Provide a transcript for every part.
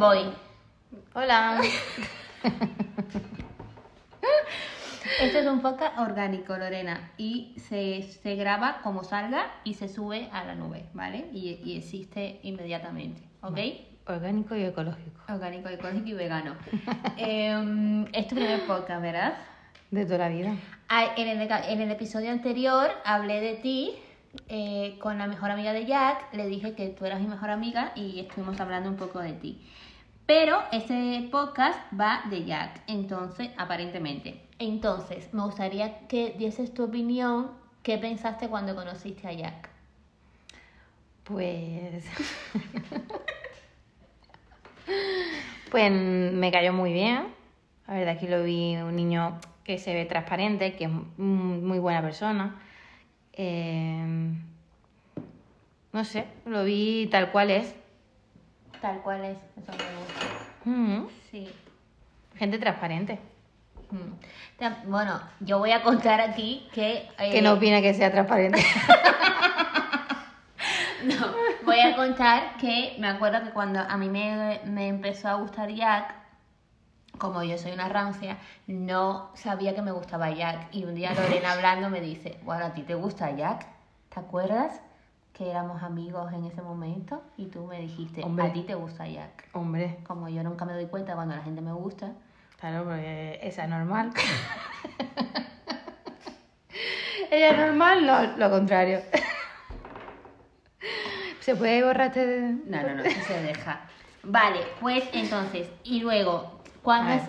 Voy. Hola. Esto es un podcast orgánico, Lorena, y se, se graba como salga y se sube a la nube, ¿vale? Y, y existe inmediatamente, ¿ok? Orgánico y ecológico. Orgánico, ecológico y vegano. eh, es tu primer podcast, ¿verdad? De toda la vida. Ah, En el, en el episodio anterior hablé de ti eh, con la mejor amiga de Jack. Le dije que tú eras mi mejor amiga y estuvimos hablando un poco de ti. Pero este podcast va de Jack, entonces, aparentemente. Entonces, me gustaría que dieses tu opinión. ¿Qué pensaste cuando conociste a Jack? Pues. pues me cayó muy bien. La verdad que lo vi un niño que se ve transparente, que es muy buena persona. Eh, no sé, lo vi tal cual es. Tal cual es, eso me gusta. Mm, Sí. Gente transparente. Mm. Bueno, yo voy a contar aquí que... eh, Que no opina que sea transparente. No, voy a contar que me acuerdo que cuando a mí me, me empezó a gustar Jack, como yo soy una rancia, no sabía que me gustaba Jack. Y un día Lorena hablando me dice, bueno, ¿a ti te gusta Jack? ¿Te acuerdas que éramos amigos en ese momento? Y tú me dijiste, Hombre. ¿a ti te gusta Jack? Hombre, Como yo nunca me doy cuenta cuando la gente me gusta. claro, porque esa es normal. Ella es normal, no, lo contrario. ¿Se puede borrar este...? No, no, no, eso se deja. Vale, pues entonces, y luego, cuando A has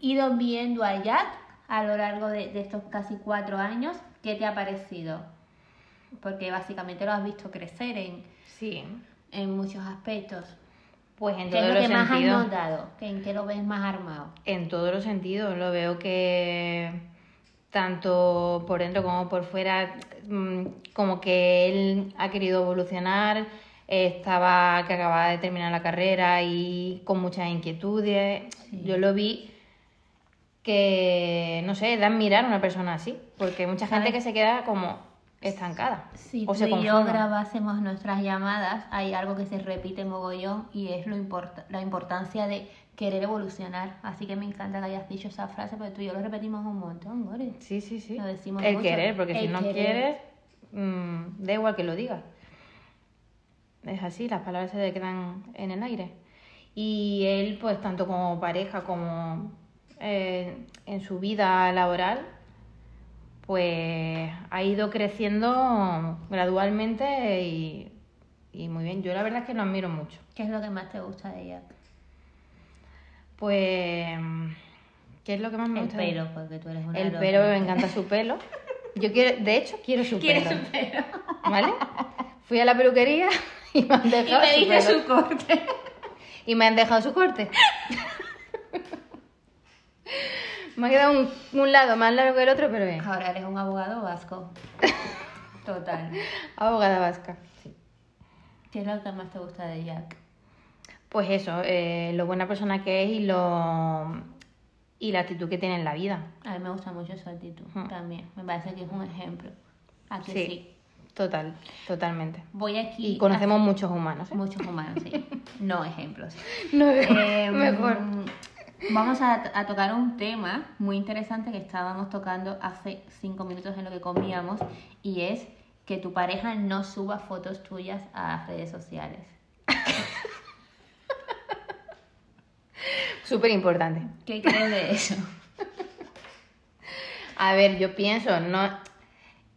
ido viendo a Jack a lo largo de, de estos casi cuatro años, ¿qué te ha parecido? Porque básicamente lo has visto crecer en, Sí, en muchos aspectos. pues en ¿Qué es lo los que más has notado? ¿Que ¿En qué lo ves más armado? En todos los sentidos. Lo veo que tanto por dentro como por fuera, mm, como que él ha querido evolucionar, estaba que acababa de terminar la carrera y con muchas inquietudes. Sí. Yo lo vi que, no sé, da admirar a una persona así, porque hay mucha gente ¿Sabes? que se queda como estancada. Si o tú se y yo grabásemos nuestras llamadas, hay algo que se repite mogollón y es lo import- la importancia de querer evolucionar. Así que me encanta que hayas dicho esa frase, porque tú y yo lo repetimos un montón, Gore. Sí, sí, sí. Lo decimos el mucho. querer, porque si El no querer. quieres, mm, da igual que lo digas. Es así, las palabras se quedan en el aire. Y él, pues tanto como pareja como eh, en su vida laboral, pues ha ido creciendo gradualmente y, y muy bien. Yo la verdad es que lo admiro mucho. ¿Qué es lo que más te gusta de ella? Pues, ¿qué es lo que más me El gusta? de él? pelo, porque tú eres una El loca. pelo, me encanta su pelo. Yo quiero, de hecho, quiero su ¿Quieres pelo. un pelo? ¿Vale? Fui a la peluquería y me han Y dejado me su dice pelo. su corte. Y me han dejado su corte. me ha quedado un, un lado más largo que el otro, pero bien. Ahora eres un abogado vasco. Total. Abogada vasca. sí. ¿Qué es lo que más te gusta de Jack? Pues eso, eh, lo buena persona que es y lo y la actitud que tiene en la vida. A mí me gusta mucho su actitud también. Me parece que es un ejemplo. ¿A que Sí. sí? Total, totalmente. Voy aquí. Y conocemos muchos humanos. ¿eh? Muchos humanos, sí. No ejemplos. No, Eh, mejor. Vamos a, a tocar un tema muy interesante que estábamos tocando hace cinco minutos en lo que comíamos y es que tu pareja no suba fotos tuyas a redes sociales. Súper importante. ¿Qué crees de eso? A ver, yo pienso, no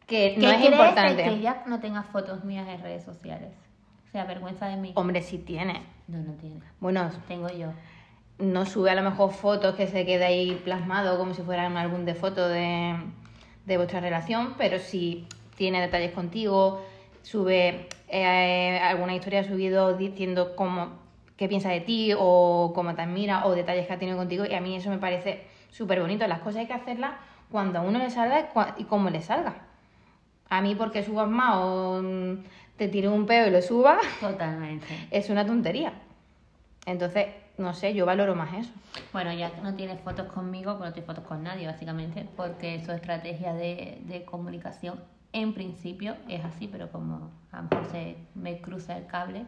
que ¿Qué no es importante. que Jack no tenga fotos mías en redes sociales? O sea, vergüenza de mí. Hombre, sí tiene. No, no tiene. Bueno, Tengo yo. No sube a lo mejor fotos que se quede ahí plasmado como si fuera un álbum de fotos de, de vuestra relación, pero sí tiene detalles contigo, sube eh, alguna historia ha subido diciendo cómo, qué piensa de ti o cómo te admira o detalles que ha tenido contigo y a mí eso me parece súper bonito. Las cosas hay que hacerlas cuando a uno le salga y como le salga. A mí porque subas más o te tire un peo y lo subas Totalmente. es una tontería. Entonces, no sé, yo valoro más eso. Bueno, ya no tienes fotos conmigo, pero no tienes fotos con nadie, básicamente, porque su estrategia de, de comunicación en principio es así, pero como a lo mejor se me cruza el cable,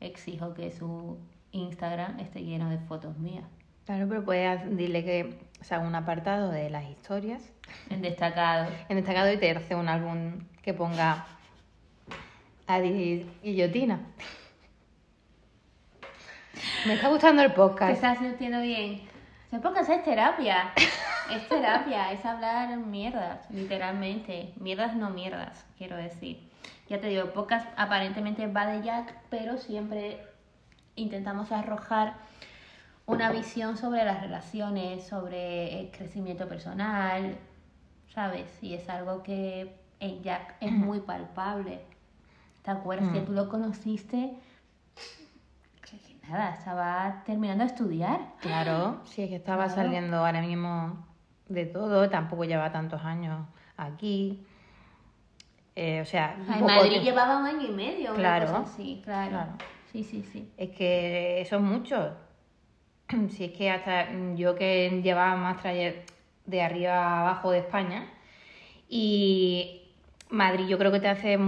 exijo que su Instagram esté lleno de fotos mías. Claro, pero puedes dile que se haga un apartado de las historias En destacado. en destacado y te hace un álbum que ponga Adi Guillotina. Me está gustando el ¿Te podcast. estás sintiendo bien? Se podcast es terapia. Es terapia, es hablar mierdas, literalmente. Mierdas no mierdas, quiero decir. Ya te digo, podcast aparentemente va de Jack, pero siempre intentamos arrojar una visión sobre las relaciones, sobre el crecimiento personal, ¿sabes? Y es algo que en Jack es muy palpable. ¿Te acuerdas que Mm. tú lo conociste? Nada, estaba terminando de estudiar. Claro, sí, es que estaba Claro. saliendo ahora mismo de todo, tampoco lleva tantos años aquí. Eh, o sea, En Madrid llevaba un año y medio, una Claro. cosa así, claro. Claro. Sí, sí, sí. Es que eso es mucho. Si es que hasta yo que llevaba más trayecto de arriba a abajo de España y Madrid yo creo que te hace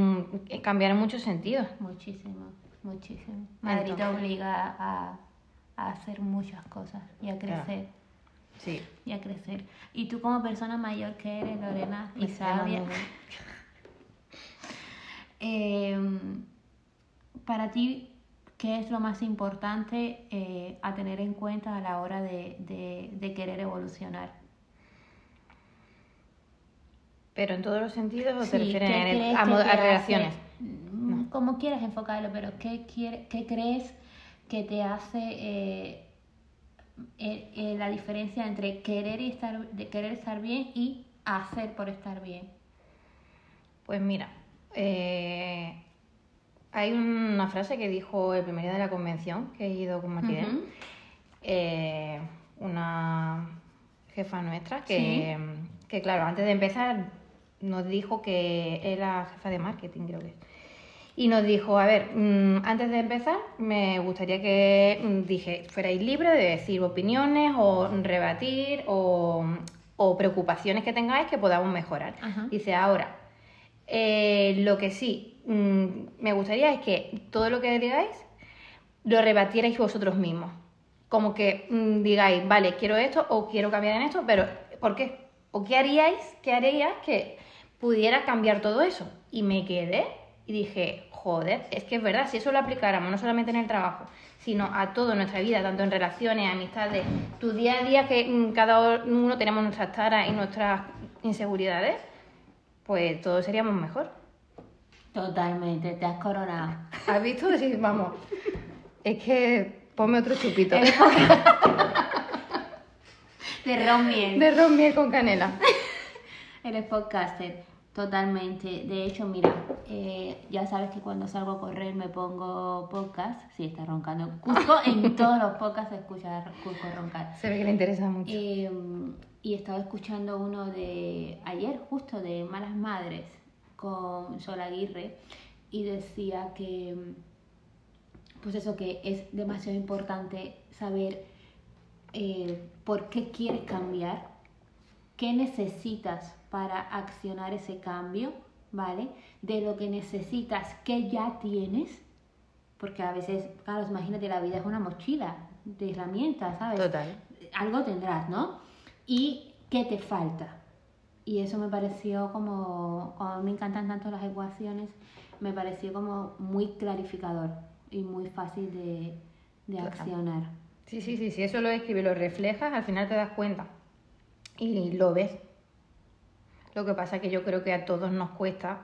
cambiar en muchos sentidos. Muchísimo, muchísimo. Madrid te obliga a, a hacer muchas cosas y a Claro. crecer. Sí. Y a crecer. Y tú como persona mayor que eres, Lorena, y estoy sabia, eh, para ti, ¿qué es lo más importante eh, a tener en cuenta a la hora de, de- de querer evolucionar? Pero en todos los sentidos o Sí, te refieres ¿qué en el- crees a, a relaciones. Como quieras enfocarlo, pero ¿qué, quiere- qué crees que te hace eh, eh, eh, la diferencia entre querer, y estar, de querer estar bien y hacer por estar bien? Pues mira, hay una frase que dijo el primer día de la convención que he ido con Matilde, una jefa nuestra que, que, claro, antes de empezar nos dijo que era jefa de marketing, creo que es. Y nos dijo, a ver, mm, antes de empezar, me gustaría que mm, dije, fuerais libres de decir opiniones o rebatir o, o preocupaciones que tengáis que podamos mejorar. Ajá. Dice, ahora, eh, lo que sí mm, me gustaría es que todo lo que digáis lo rebatierais vosotros mismos. Como que digáis, vale, quiero esto o quiero cambiar en esto, pero ¿por qué? ¿O qué haríais, qué harías que pudiera cambiar todo eso? Y me quedé y dije, joder, es que es verdad, si eso lo aplicáramos no solamente en el trabajo, sino a toda nuestra vida, tanto en relaciones, amistades, tu día a día, que mm, cada uno tenemos nuestras taras y nuestras inseguridades, pues todos seríamos mejor. Totalmente, te has coronado. ¿Has visto? Sí, vamos. Es que ponme otro chupito. De ron miel. De ron miel con canela. Eres podcaster, totalmente. De hecho, mira, eh, ya sabes que cuando salgo a correr me pongo podcast. Sí, está roncando. Cusco, en todos los podcasts se escucha Cusco roncar. Se ve que le interesa mucho. Eh, y estaba escuchando uno de ayer, justo de Malas Madres, con Sol Aguirre, y decía que, pues eso, que es demasiado importante saber eh, por qué quieres cambiar, qué necesitas para accionar ese cambio, ¿vale? De lo que necesitas, que ya tienes, porque a veces, claro, imagínate, la vida es una mochila de herramientas, ¿sabes? Total. algo tendrás, ¿no? Y qué te falta. Y eso me pareció como, como a mí me encantan tanto las ecuaciones, me pareció como muy clarificador y muy fácil de, de Claro. accionar. Sí, sí, sí, sí, eso lo escribes, lo reflejas, al final te das cuenta y lo ves. Lo que pasa es que yo creo que a todos nos cuesta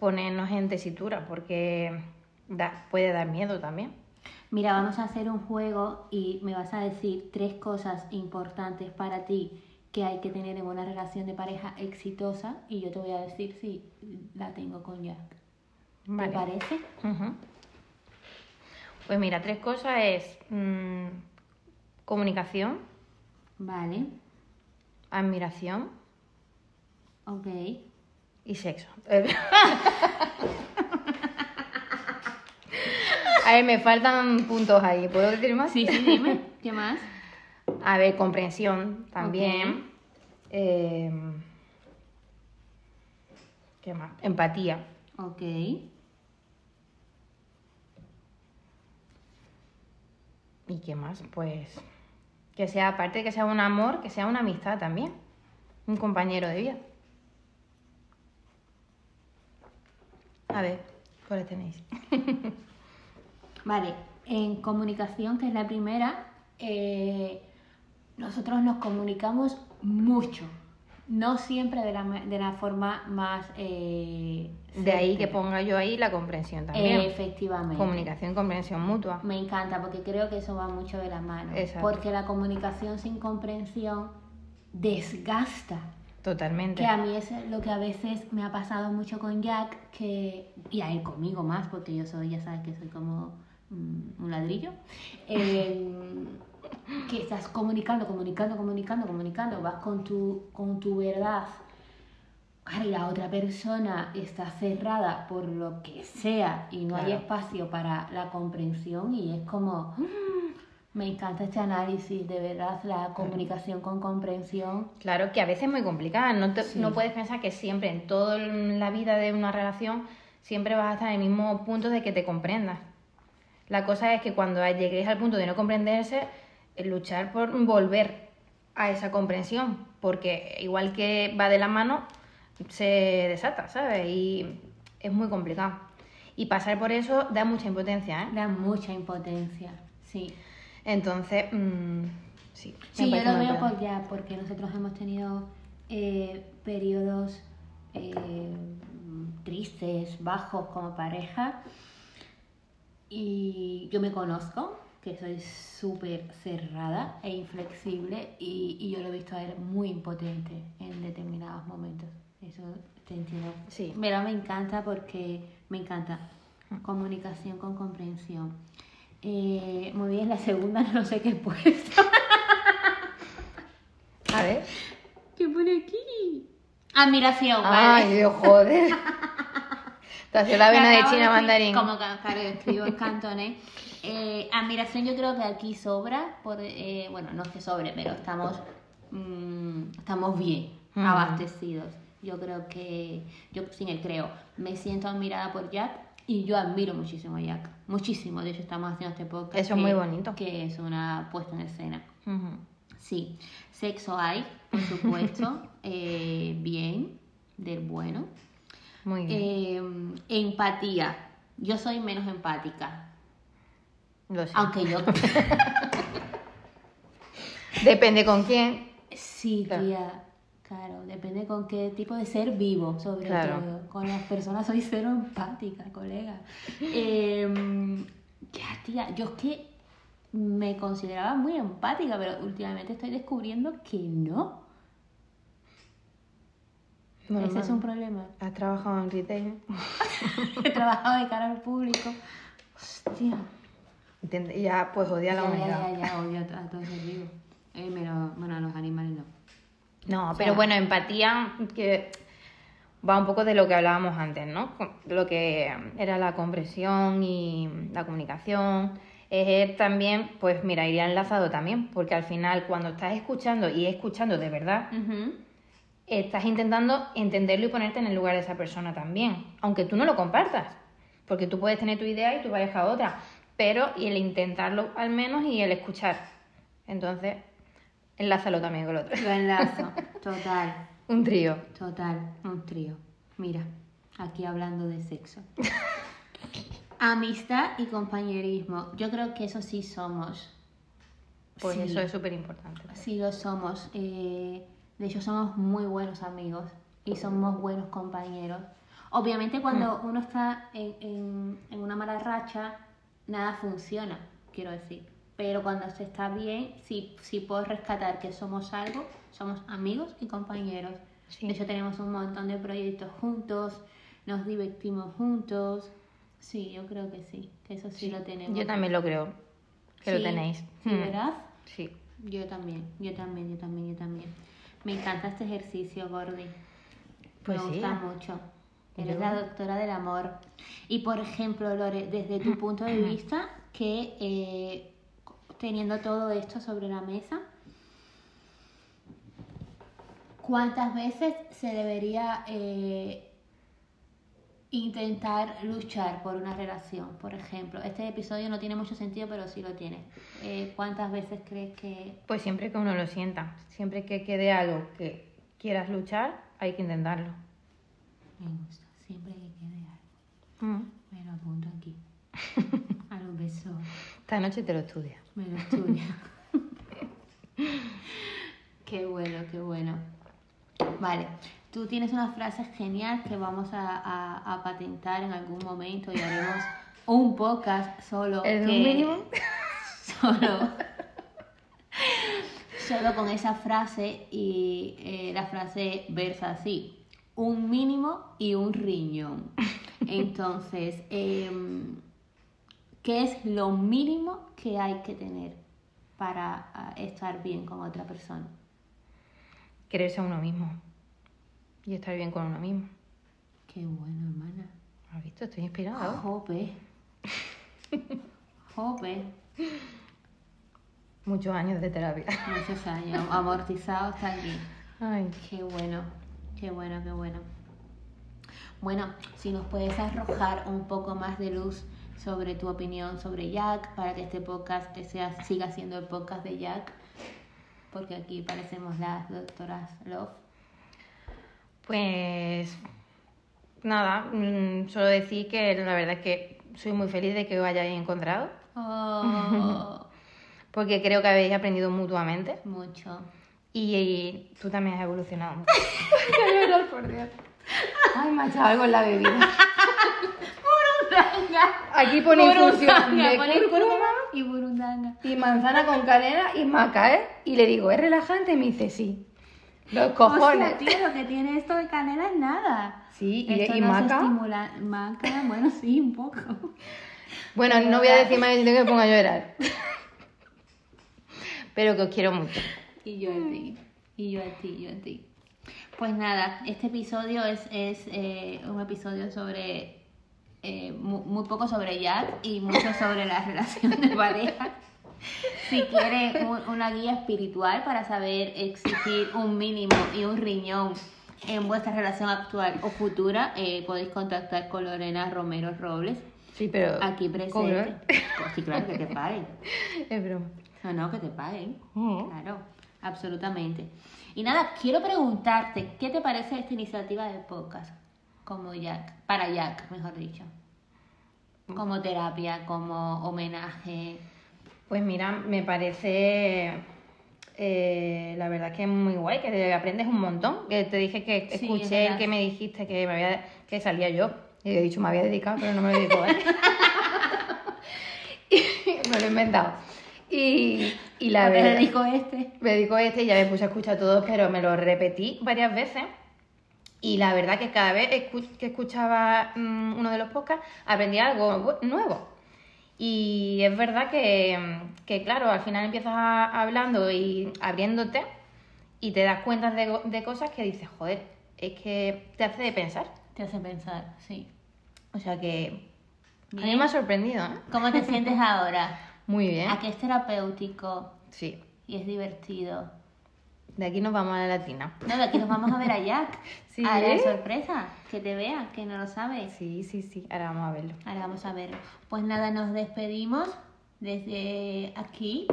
ponernos en tesitura porque da- puede dar miedo también. Mira, vamos a hacer un juego y me vas a decir tres cosas importantes para ti que hay que tener en una relación de pareja exitosa y yo te voy a decir si la tengo con Jack. Vale. ¿Te parece? Pues mira, tres cosas es mm, comunicación, Vale, admiración ok. y sexo. A ver, me faltan puntos ahí. ¿Puedo decir más? Sí, sí, dime, ¿qué más? A ver, comprensión también. Eh, ¿Qué más? Empatía. Ok. ¿Y qué más? Pues que sea, aparte de que sea un amor, que sea una amistad también. Un compañero de vida. A ver, ¿cuáles tenéis? Vale, en comunicación, que es la primera, eh, nosotros nos comunicamos mucho. No siempre de la, de la forma más... eh, De ahí que ponga yo ahí la comprensión también. Efectivamente. Comunicación, comprensión mutua. Me encanta porque creo que eso va mucho de la mano. Exacto. Porque la comunicación sin comprensión desgasta. Totalmente. Que a mí es lo que a veces me ha pasado mucho con Jack, que, y a él conmigo más, porque yo soy, ya sabes que soy como mm, un ladrillo, eh, que estás comunicando, comunicando, comunicando, comunicando, vas con tu, con tu verdad, y la otra persona está cerrada por lo que sea y no hay Claro. espacio para la comprensión y es como... Me encanta este análisis, de verdad, la comunicación con comprensión. Claro que a veces es muy complicada. No, te- Sí. no puedes pensar que siempre, en toda la vida de una relación, siempre vas a estar en el mismo punto de que te comprendas. La cosa es que cuando lleguéis al punto de no comprenderse, eh, luchar por volver a esa comprensión, porque igual que va de la mano, se desata, ¿sabes? Y es muy complicado. Y pasar por eso da mucha impotencia, ¿eh? Da mucha impotencia, sí. Entonces, mm, sí. Sí, yo lo veo por ya, porque nosotros hemos tenido eh, periodos eh, tristes, bajos como pareja. Y yo me conozco, que soy súper cerrada e inflexible, y, y yo lo he visto a él muy impotente en determinados momentos. Eso te entiendo. Sí. Pero me encanta porque me encanta. Comunicación con comprensión. Eh, muy bien, la segunda no sé qué he puesto. A ver. ¿Qué pone aquí? Admiración, Ay, vale. Dios, joder. Te hacía la vena de China mandarín. Como claro, escribo en cantonés. Eh, admiración yo creo que aquí sobra, por, eh, bueno, no es que sobre, pero estamos, mm, estamos bien abastecidos. Yo creo que, yo sin el creo, me siento admirada por Jack y yo admiro muchísimo a Jack. Muchísimo, de hecho estamos haciendo este podcast. Eso es muy bonito. Que es una puesta en escena. Sí, sexo hay, por supuesto, eh, bien, del bueno. Muy bien. Eh, empatía. Yo soy menos empática. Lo sé. Aunque yo. Depende con quién. sí, tía. Claro, depende con qué tipo de ser vivo, sobre Claro. todo. Con las personas soy cero empática, colega. Eh, ya, tía, yo es que me consideraba muy empática, pero últimamente estoy descubriendo que no. Normal. Ese es un problema. ¿Has trabajado en retail? He trabajado de cara al público. Hostia. Entiende- Ya, pues odia a la humanidad. ya, ya, ya, odio a, a todo ser vivo. Eh, pero, bueno, a los animales no. No, O pero sea- bueno, empatía que va un poco de lo que hablábamos antes, ¿no? Lo que era la comprensión y la comunicación. Es también, pues mira, iría enlazado también, porque al final cuando estás escuchando y escuchando de verdad, estás intentando entenderlo y ponerte en el lugar de esa persona también, aunque tú no lo compartas, porque tú puedes tener tu idea y tu pareja otra, pero y el intentarlo al menos y el escuchar. Entonces, enlázalo también con lo otro. Lo enlazo. Total, Un trío. total. Un trío. Mira, aquí hablando de sexo. Amistad y compañerismo. Yo creo que eso sí somos. Pues Sí. eso es súper importante. Sí lo somos. eh, de hecho, somos muy buenos amigos y somos buenos compañeros. Obviamente cuando uno está en, en- en una mala racha, nada funciona, quiero decir. Pero cuando se está bien, sí, sí puedo rescatar que somos algo, somos amigos y compañeros. Sí. De hecho, tenemos un montón de proyectos juntos, nos divertimos juntos. Sí, yo creo que sí, que eso sí, lo tenemos. Yo también lo creo, que lo Sí, tenéis. Sí, Mm. ¿verdad? Sí. Yo también, yo también, yo también, yo también. Me encanta este ejercicio, Gordy. Pues Me sí. gusta mucho. Eres Yo- la doctora del amor. Y por ejemplo, Lore, desde tu punto de vista, que eh, teniendo todo esto sobre la mesa, ¿cuántas veces se debería eh, intentar luchar por una relación, por ejemplo. Este episodio no tiene mucho sentido, pero sí lo tiene. Eh, ¿Cuántas veces crees que...? Pues siempre que uno lo sienta, siempre que quede algo que quieras luchar, hay que intentarlo. Me gusta, siempre que quede algo. Mm. Me lo apunto aquí. A los besos. Esta noche te lo estudias. Me lo estudia. qué bueno, qué bueno. Vale, tú tienes una frase genial que vamos a, a- a patentar en algún momento y haremos un podcast solo. ¿Es un mínimo? Solo. solo con esa frase y eh, la frase versa así. Un mínimo y un riñón. Entonces, em, ¿qué es lo mínimo que hay que tener para ah, estar bien con otra persona? Quererse a uno mismo. Y estar bien con uno mismo. Qué bueno, hermana. ¿Has visto? Estoy inspirada. hoy. Jope. Jope. Muchos años de terapia. Muchos años. Amortizado hasta aquí. Ay. Qué bueno. Qué bueno, qué bueno. Bueno, si nos puedes arrojar un poco más de luz sobre tu opinión sobre Jack, para que este podcast sea, siga siendo el podcast de Jack, porque aquí parecemos las doctoras Love. Pues nada, mm, solo decir que la verdad es que soy muy feliz de que os hayáis encontrado, Oh, porque creo que habéis aprendido mutuamente mucho. y, y tú también has evolucionado mucho. por Dios. Ay, me ha echado algo en la bebida. Aquí pone infusión de pone cúrcuma cúrcuma y burundanga. y manzana con canela y maca, ¿eh? Y le digo, ¿es relajante? Y me dice, sí. Los cojones. Tío, lo que tiene esto de canela es nada. Sí, y, Esto y no es maca. estimula- Maca, bueno, sí, un poco. Bueno, no voy a decir más que me ponga a llorar. Pero que os quiero mucho. Y yo a ti, y yo a ti, y yo a ti. Pues nada, este episodio es, es eh, un episodio sobre, eh, mu- muy, poco sobre Jack y mucho sobre la relación de pareja. Si quieren un- una guía espiritual para saber exigir un mínimo y un riñón en vuestra relación actual o futura, eh, podéis contactar con Lorena Romero Robles, Sí, pero... aquí presente. Pues sí, claro, que te paguen. Es broma. No, no, que te paguen. Mm. Claro, absolutamente. Y nada, quiero preguntarte, ¿qué te parece esta iniciativa de podcast? Como Jack, para Jack, mejor dicho. Como terapia, como homenaje. Pues mira, me parece... eh, la verdad que es muy guay, que aprendes un montón. Que te dije que Sí, es escuché el que me dijiste que me había que salía yo. Y he dicho, me había dedicado, pero no me lo dedico, ¿eh? Y me lo he inventado. Y, y la Te verdad... dedico este. Me dedico a este y ya me puse a escuchar todo, pero me lo repetí varias veces. Y la verdad que cada vez que escuchaba mm, uno de los podcasts aprendía algo nuevo. Y es verdad que, que, claro, al final empiezas a- hablando y abriéndote y te das cuenta de, de cosas que dices, joder, es que te hace de pensar. Te hace pensar, sí. O sea que a mí me ha sorprendido, ¿eh? ¿Cómo te sientes ahora? Muy bien. ¿A que es terapéutico Sí. y es divertido? De aquí nos vamos a la latina. No, de aquí nos vamos a ver a Jack. Sí. A la sorpresa, que te vea, que no lo sabes. Sí, sí, sí. Ahora vamos a verlo. Ahora vamos a ver. Pues nada, nos despedimos desde aquí.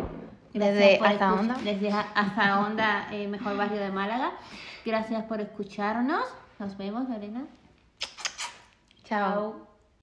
Desde Hasta Onda. Desde Hasta Onda, eh, mejor barrio de Málaga. Gracias por escucharnos. Nos vemos, Lorena. Chao. Chao.